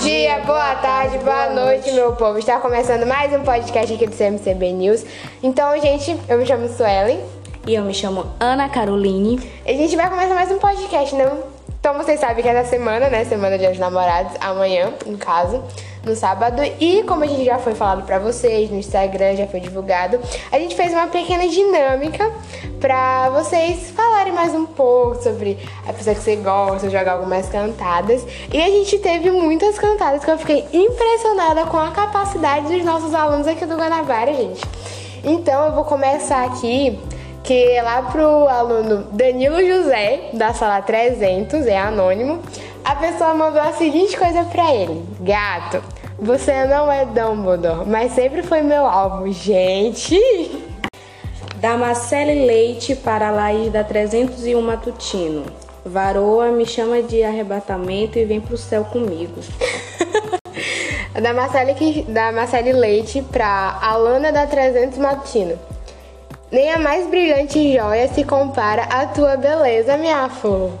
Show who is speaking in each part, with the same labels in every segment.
Speaker 1: dia, boa tarde, boa noite, meu povo. Está começando mais um podcast aqui do CMCB News. Então, gente, eu me chamo Suelen.
Speaker 2: E eu me chamo Ana Caroline.
Speaker 1: E a gente vai começar mais um podcast, né? Então, vocês sabem que é da semana, né? Semana de Namorados, amanhã, no caso no sábado. E como a gente já foi falado para vocês no Instagram, já foi divulgado, a gente fez uma pequena dinâmica para vocês falarem mais um pouco sobre a pessoa que você gosta, jogar algumas cantadas. E a gente teve muitas cantadas que eu fiquei impressionada com a capacidade dos nossos alunos aqui do Guanabara, gente. Então eu vou começar aqui que é lá pro aluno Danilo José, da sala 300, é anônimo, a pessoa mandou a seguinte coisa pra ele: Gato, você não é Dumbledore, mas sempre foi meu alvo. Gente!
Speaker 2: Da Marcele Leite para a Laís da 301 Matutino. Varoa me chama de arrebatamento e vem pro céu comigo.
Speaker 1: da, Marcele, da Marcele Leite para Alana da 300 Matutino. Nem a mais brilhante joia se compara à tua beleza, minha flor.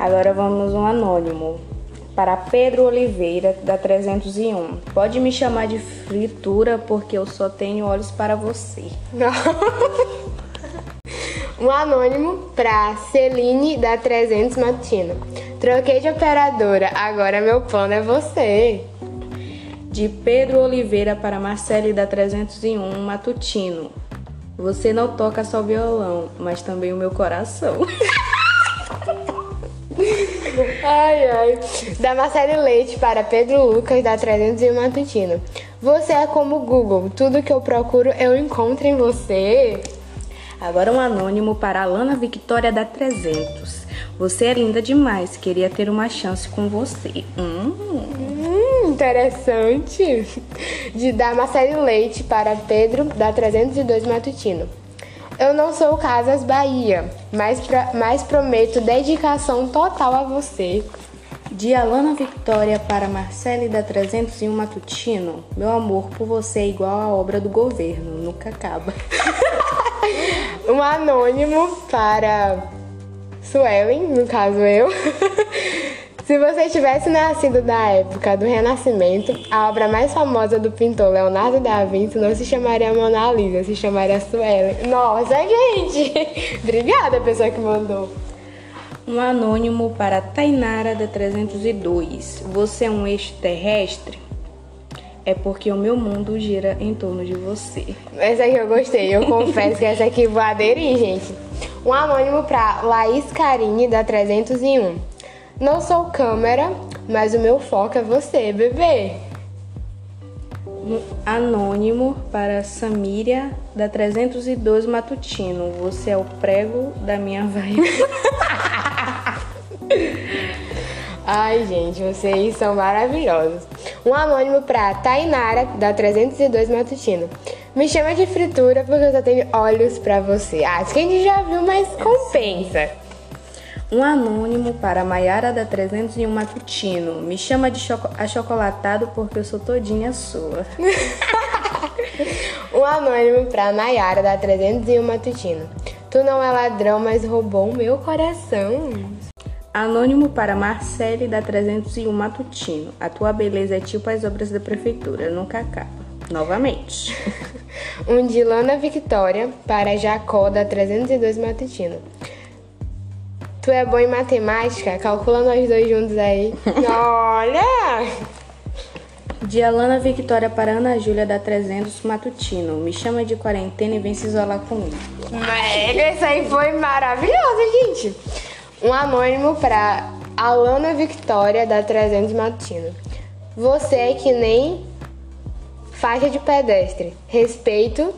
Speaker 2: Agora vamos um anônimo. Para Pedro Oliveira, da 301. Pode me chamar de fritura porque eu só tenho olhos para você.
Speaker 1: Não. um anônimo para Celine, da 300 Matino. Troquei de operadora, agora meu plano é você.
Speaker 2: De Pedro Oliveira para Marcele, da 301 Matutino. Você não toca só violão, mas também o meu coração.
Speaker 1: Ai, ai. Da Marcele Leite para Pedro Lucas, da 301 Matutino. Você é como o Google. Tudo que eu procuro, eu encontro em você.
Speaker 2: Agora um anônimo para Alana Victoria, da 300. Você é linda demais. Queria ter uma chance com você.
Speaker 1: Hum. Hum, interessante. De da Marcele Leite para Pedro, da 302 Matutino. Eu não sou Casas Bahia, mas, pra, mas prometo dedicação total a você.
Speaker 2: De Alana Victoria para Marcele da 301 Matutino, meu amor por você é igual à obra do governo, nunca acaba.
Speaker 1: um anônimo para Suelen, no caso eu. Se você tivesse nascido na época do Renascimento, a obra mais famosa do pintor Leonardo da Vinci não se chamaria Mona Lisa, se chamaria Suelen. Nossa, gente! Obrigada, pessoa que mandou.
Speaker 2: Um anônimo para Tainara da 302. Você é um extraterrestre? É porque o meu mundo gira em torno de você.
Speaker 1: Essa aqui eu gostei, eu confesso que essa aqui vou aderir, gente. Um anônimo para Laís Carine da 301. Não sou câmera, mas o meu foco é você, bebê.
Speaker 2: Anônimo para Samíria da 302 Matutino. Você é o prego da minha vibe.
Speaker 1: Ai, gente, vocês são maravilhosos. Um anônimo para Tainara da 302 Matutino. Me chama de fritura porque eu só tenho olhos para você. Ah, acho que a gente já viu, mas compensa.
Speaker 2: Um anônimo para Maiara da 301 Matutino. Me chama de choco achocolatado porque eu sou todinha sua.
Speaker 1: um anônimo para Maiara da 301 Matutino. Tu não é ladrão, mas roubou o meu coração.
Speaker 2: Anônimo para Marcele da 301 Matutino. A tua beleza é tipo as obras da prefeitura, nunca acaba. Novamente.
Speaker 1: um de Lana Victoria para Jacó da 302 Matutino. Tu é bom em matemática? Calcula nós dois juntos aí. Olha!
Speaker 2: De Alana Victoria para Ana Júlia da 300 Matutino. Me chama de quarentena e vem se isolar comigo.
Speaker 1: Mega, essa aí foi maravilhosa, gente. Um anônimo para Alana Victoria da 300 Matutino. Você é que nem faixa de pedestre. Respeito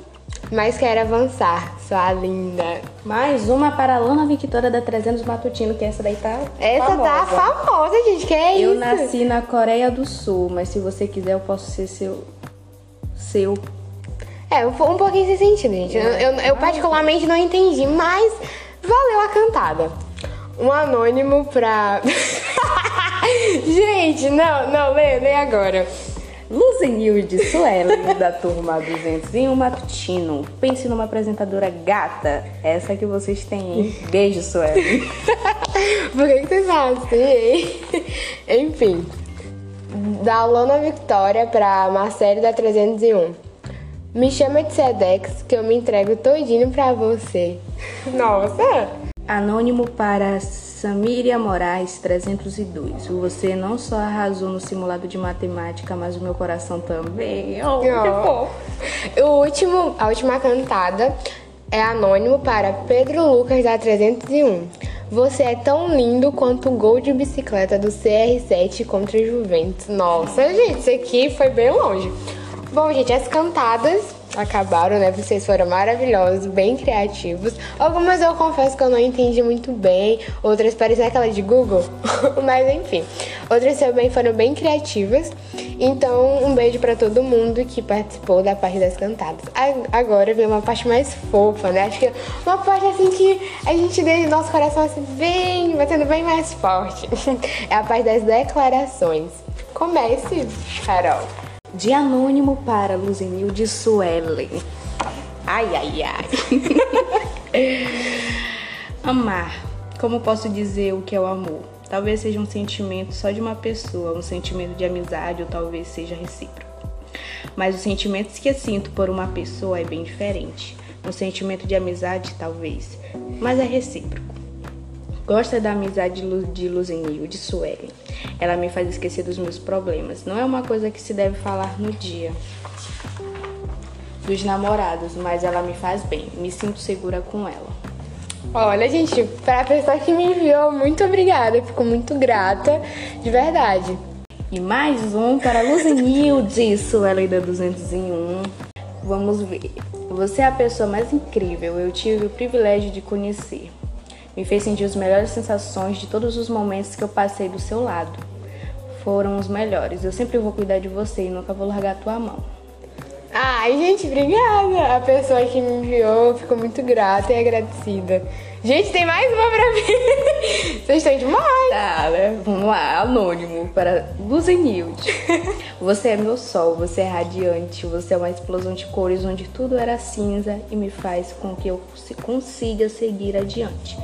Speaker 1: mas quero avançar, sua linda.
Speaker 2: Mais uma para a Lana Victoria da 300 Matutino, que essa daí tá
Speaker 1: Essa
Speaker 2: famosa.
Speaker 1: tá famosa, gente, que é
Speaker 2: eu
Speaker 1: isso?
Speaker 2: Eu nasci na Coreia do Sul, mas se você quiser eu posso ser seu... Seu...
Speaker 1: É, um pouquinho sem sentido, gente. Eu, eu, eu particularmente não entendi, mas valeu a cantada. Um anônimo pra... gente, não, não, lê, lê agora.
Speaker 2: Luzenilde Suelen, da turma 201 Matutino. Pense numa apresentadora gata. Essa que vocês têm, hein? Beijo, Suelen.
Speaker 1: Por que, que vocês fazem assim, hein? Enfim. Da Lona Victoria pra Marcele da 301. Me chama de Sedex que eu me entrego todinho pra você. Nossa!
Speaker 2: Anônimo para Samíria Moraes 302. Você não só arrasou no simulado de matemática, mas o meu coração também. Oh,
Speaker 1: que fofo. O último, a última cantada é anônimo para Pedro Lucas da 301. Você é tão lindo quanto o gol de bicicleta do CR7 contra o Juventus. Nossa, gente, isso aqui foi bem longe. Bom, gente, as cantadas acabaram, né? Vocês foram maravilhosos, bem criativos. Algumas eu confesso que eu não entendi muito bem, outras parecem aquela de Google, mas enfim. Outras também foram bem criativas. Então, um beijo para todo mundo que participou da parte das cantadas. Agora vem uma parte mais fofa, né? Acho que uma parte assim que a gente deixa nosso coração assim bem, batendo bem mais forte. É a parte das declarações. Comece, Carol.
Speaker 2: De anônimo para Luzenilde Suelen. Ai, ai, ai. Amar. Como posso dizer o que é o amor? Talvez seja um sentimento só de uma pessoa, um sentimento de amizade ou talvez seja recíproco. Mas os sentimentos que eu sinto por uma pessoa é bem diferente. Um sentimento de amizade, talvez, mas é recíproco. Gosta da amizade de Luzenil, de Suelen. Ela me faz esquecer dos meus problemas. Não é uma coisa que se deve falar no dia dos namorados, mas ela me faz bem. Me sinto segura com ela.
Speaker 1: Olha, gente, para a pessoa que me enviou, muito obrigada. Fico muito grata, de verdade.
Speaker 2: E mais um para Luzenilde, Suelen da 201. Vamos ver. Você é a pessoa mais incrível. Eu tive o privilégio de conhecer. Me fez sentir as melhores sensações de todos os momentos que eu passei do seu lado. Foram os melhores. Eu sempre vou cuidar de você e nunca vou largar a tua mão.
Speaker 1: Ai, gente, obrigada. A pessoa que me enviou ficou muito grata e agradecida. Gente, tem mais uma pra mim. Vocês estão demais.
Speaker 2: Tá, né? Vamos lá. Anônimo para Luzenilde. Você é meu sol, você é radiante, você é uma explosão de cores onde tudo era cinza e me faz com que eu consiga seguir adiante.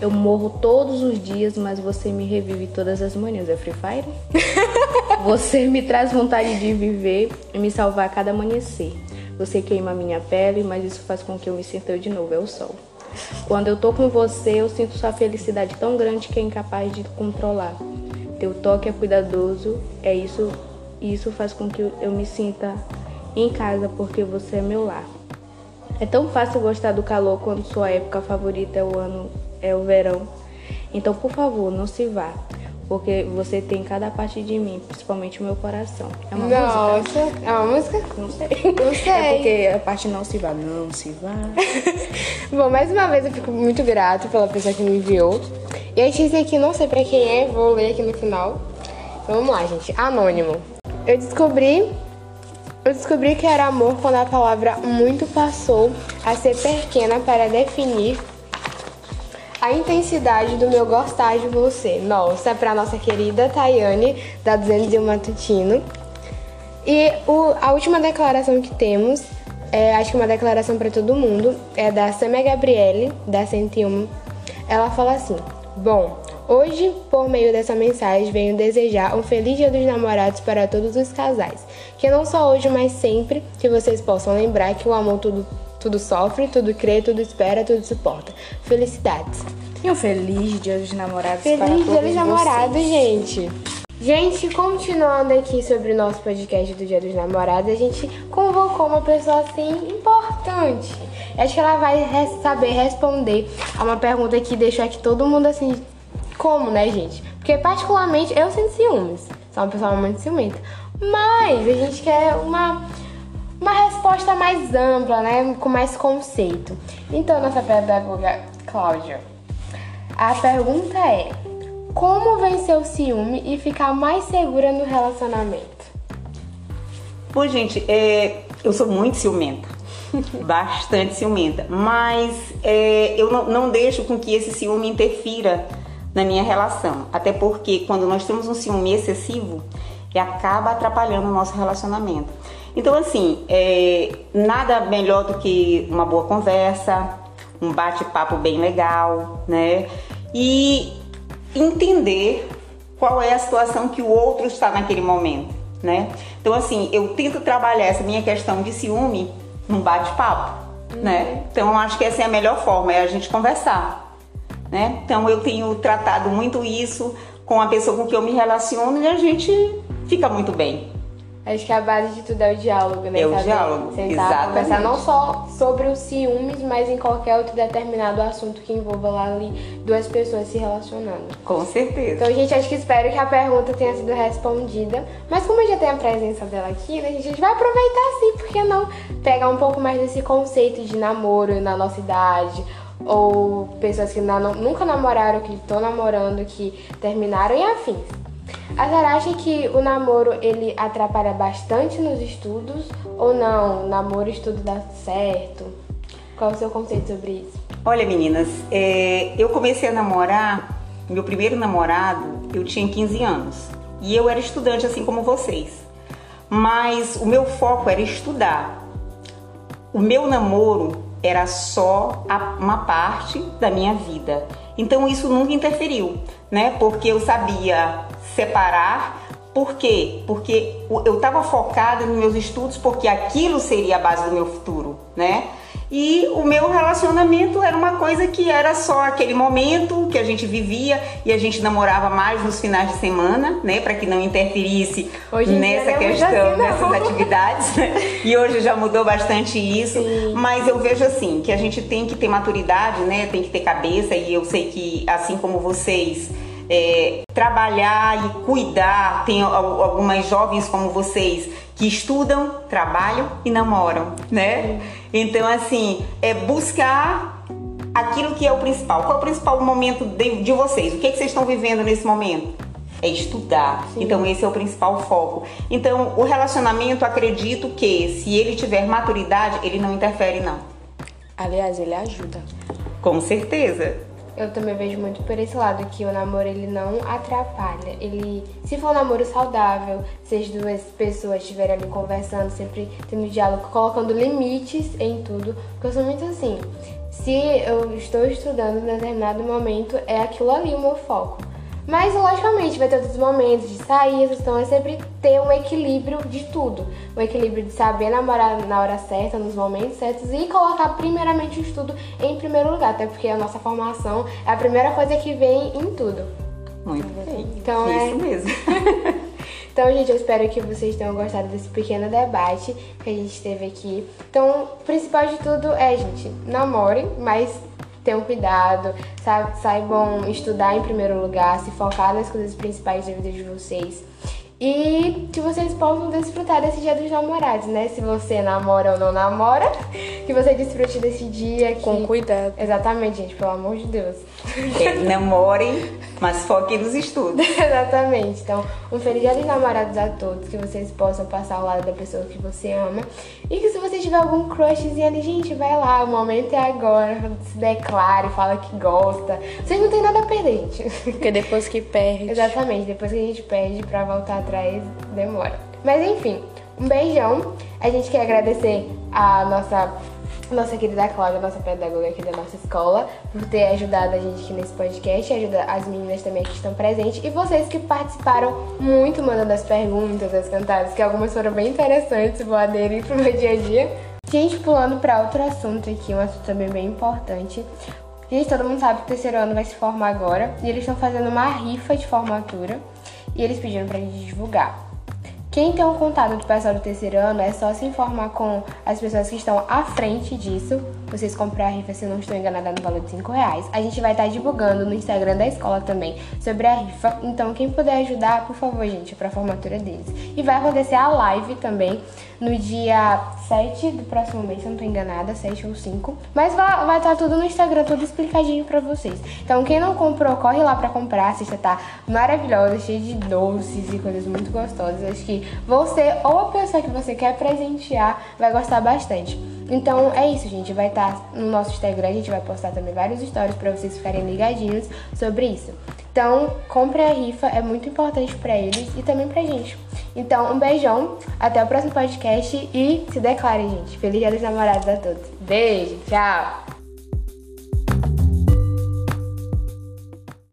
Speaker 2: Eu morro todos os dias, mas você me revive todas as manhãs. É Free Fire? você me traz vontade de viver e me salvar a cada amanhecer. Você queima minha pele, mas isso faz com que eu me sinta de novo. É o sol. Quando eu tô com você, eu sinto sua felicidade tão grande que é incapaz de controlar. Teu toque é cuidadoso, é isso, isso faz com que eu me sinta em casa porque você é meu lar. É tão fácil gostar do calor quando sua época favorita é o ano é o verão. Então, por favor, não se vá. Porque você tem cada parte de mim, principalmente o meu coração.
Speaker 1: É uma Nossa, música? é uma música?
Speaker 2: Não sei.
Speaker 1: Não sei.
Speaker 2: É porque a parte não se vá, não se vá.
Speaker 1: Bom, mais uma vez eu fico muito grato pela pessoa que me enviou. E esse aqui, não sei pra quem é, vou ler aqui no final. Então, vamos lá, gente. Anônimo. Eu descobri eu descobri que era amor quando a palavra muito passou a ser pequena para definir a intensidade do meu gostar de você. Nossa, é pra nossa querida Tayane, da 201 Matutino. E o, a última declaração que temos, é, acho que uma declaração para todo mundo, é da Samia Gabriele, da 101. Ela fala assim: Bom, hoje, por meio dessa mensagem, venho desejar um feliz Dia dos Namorados para todos os casais. Que não só hoje, mas sempre que vocês possam lembrar que o amor tudo tudo sofre, tudo crê, tudo espera, tudo suporta. Felicidades.
Speaker 2: E um feliz dia dos namorados
Speaker 1: feliz
Speaker 2: para todos
Speaker 1: dia dos namorados, gente. Gente, continuando aqui sobre o nosso podcast do Dia dos Namorados, a gente convocou uma pessoa assim importante. Acho que ela vai saber responder a uma pergunta que deixou aqui todo mundo assim. Como, né, gente? Porque, particularmente, eu sinto ciúmes. Sou uma pessoa muito ciumenta. Mas a gente quer uma uma resposta mais ampla, né, com mais conceito. Então, nossa pedagoga Cláudia, a pergunta é: como vencer o ciúme e ficar mais segura no relacionamento?
Speaker 3: Bom, gente, é, eu sou muito ciumenta, bastante ciumenta, mas é, eu não, não deixo com que esse ciúme interfira na minha relação, até porque quando nós temos um ciúme excessivo, acaba atrapalhando o nosso relacionamento. Então, assim, é, nada melhor do que uma boa conversa, um bate-papo bem legal, né? E entender qual é a situação que o outro está naquele momento, né? Então assim, eu tento trabalhar essa minha questão de ciúme num bate-papo, uhum. né? Então eu acho que essa é a melhor forma, é a gente conversar, né? Então eu tenho tratado muito isso com a pessoa com que eu me relaciono e a gente fica muito bem.
Speaker 1: Acho que a base de tudo é o diálogo, né?
Speaker 3: É o Saber diálogo, sentar, exatamente.
Speaker 1: conversar não só sobre os ciúmes, mas em qualquer outro determinado assunto que envolva lá ali duas pessoas se relacionando.
Speaker 3: Com certeza.
Speaker 1: Então, gente, acho que espero que a pergunta tenha sido respondida. Mas como já tem a presença dela aqui, né, gente, a gente vai aproveitar sim, porque não pegar um pouco mais desse conceito de namoro na nossa idade, ou pessoas que não, nunca namoraram, que estão namorando, que terminaram e afins. A senhora acha que o namoro ele atrapalha bastante nos estudos ou não? Namoro estudo dá certo? Qual é o seu conceito sobre isso?
Speaker 3: Olha, meninas, é, eu comecei a namorar, meu primeiro namorado, eu tinha 15 anos. E eu era estudante assim como vocês. Mas o meu foco era estudar. O meu namoro era só uma parte da minha vida. Então isso nunca interferiu, né? Porque eu sabia separar. Por quê? Porque eu estava focada nos meus estudos, porque aquilo seria a base do meu futuro, né? E o meu relacionamento era uma coisa que era só aquele momento que a gente vivia e a gente namorava mais nos finais de semana, né, para que não interferisse hoje nessa questão, assim, nessas atividades. Né? E hoje já mudou bastante isso, Sim. mas eu vejo assim que a gente tem que ter maturidade, né, tem que ter cabeça e eu sei que assim como vocês é, trabalhar e cuidar. Tem algumas jovens como vocês que estudam, trabalham e namoram, né? Então, assim, é buscar aquilo que é o principal. Qual é o principal momento de, de vocês? O que, é que vocês estão vivendo nesse momento? É estudar. Sim. Então, esse é o principal foco. Então, o relacionamento, acredito que se ele tiver maturidade, ele não interfere, não.
Speaker 2: Aliás, ele ajuda.
Speaker 3: Com certeza
Speaker 1: eu também vejo muito por esse lado que o namoro ele não atrapalha. Ele, se for um namoro saudável, se as duas pessoas estiverem ali conversando, sempre tendo diálogo, colocando limites em tudo, porque eu sou muito assim. Se eu estou estudando em determinado momento, é aquilo ali o meu foco. Mas, logicamente, vai ter outros momentos de sair, então é sempre ter um equilíbrio de tudo. O equilíbrio de saber namorar na hora certa, nos momentos certos e colocar primeiramente o estudo em primeiro lugar, até porque a nossa formação é a primeira coisa que vem em tudo.
Speaker 3: Muito bem. Então, é isso mesmo.
Speaker 1: Então, gente, eu espero que vocês tenham gostado desse pequeno debate que a gente teve aqui. Então, o principal de tudo é, gente, namorem, mas tenham cuidado, saibam estudar em primeiro lugar, se focar nas coisas principais da vida de vocês. E que vocês possam desfrutar desse dia dos namorados, né? Se você namora ou não namora, que você desfrute desse dia. Que...
Speaker 2: Com cuidado.
Speaker 1: Exatamente, gente, pelo amor de Deus.
Speaker 3: Namorem, mas foquem nos estudos.
Speaker 1: Exatamente. Então, um feliz dia dos namorados a todos, que vocês possam passar ao lado da pessoa que você ama. E que se você tiver algum crushzinho ali, gente, vai lá, o momento é agora. Se declare, fala que gosta. Vocês não tem nada a perder, gente.
Speaker 2: Porque depois que perde.
Speaker 1: Exatamente, depois que a gente perde pra voltar atrás demora. Mas enfim, um beijão. A gente quer agradecer a nossa nossa querida Cláudia, nossa pedagoga aqui da nossa escola, por ter ajudado a gente aqui nesse podcast, ajuda as meninas também que estão presentes e vocês que participaram muito mandando as perguntas, as cantadas, que algumas foram bem interessantes, vou aderir pro meu dia a dia. Gente, pulando para outro assunto aqui, um assunto também bem importante. Gente, todo mundo sabe que o terceiro ano vai se formar agora e eles estão fazendo uma rifa de formatura e eles pediram pra gente divulgar. Quem tem um contato do pessoal do terceiro ano é só se informar com as pessoas que estão à frente disso. Vocês comprar a rifa, se não estou enganada, no valor de 5 reais. A gente vai estar divulgando no Instagram da escola também sobre a rifa. Então, quem puder ajudar, por favor, gente, para a formatura deles. E vai acontecer a live também no dia 7 do próximo mês, se não estou enganada, 7 ou 5. Mas vai, vai estar tudo no Instagram, tudo explicadinho para vocês. Então, quem não comprou, corre lá para comprar. A cesta tá maravilhosa, cheia de doces e coisas muito gostosas. Acho que você ou a pessoa que você quer presentear vai gostar bastante. Então é isso, gente. Vai estar tá no nosso Instagram, a gente vai postar também vários stories para vocês ficarem ligadinhos sobre isso. Então, compre a rifa, é muito importante para eles e também pra gente. Então, um beijão, até o próximo podcast e se declare, gente. Feliz Dia dos Namorados a todos. Beijo, tchau!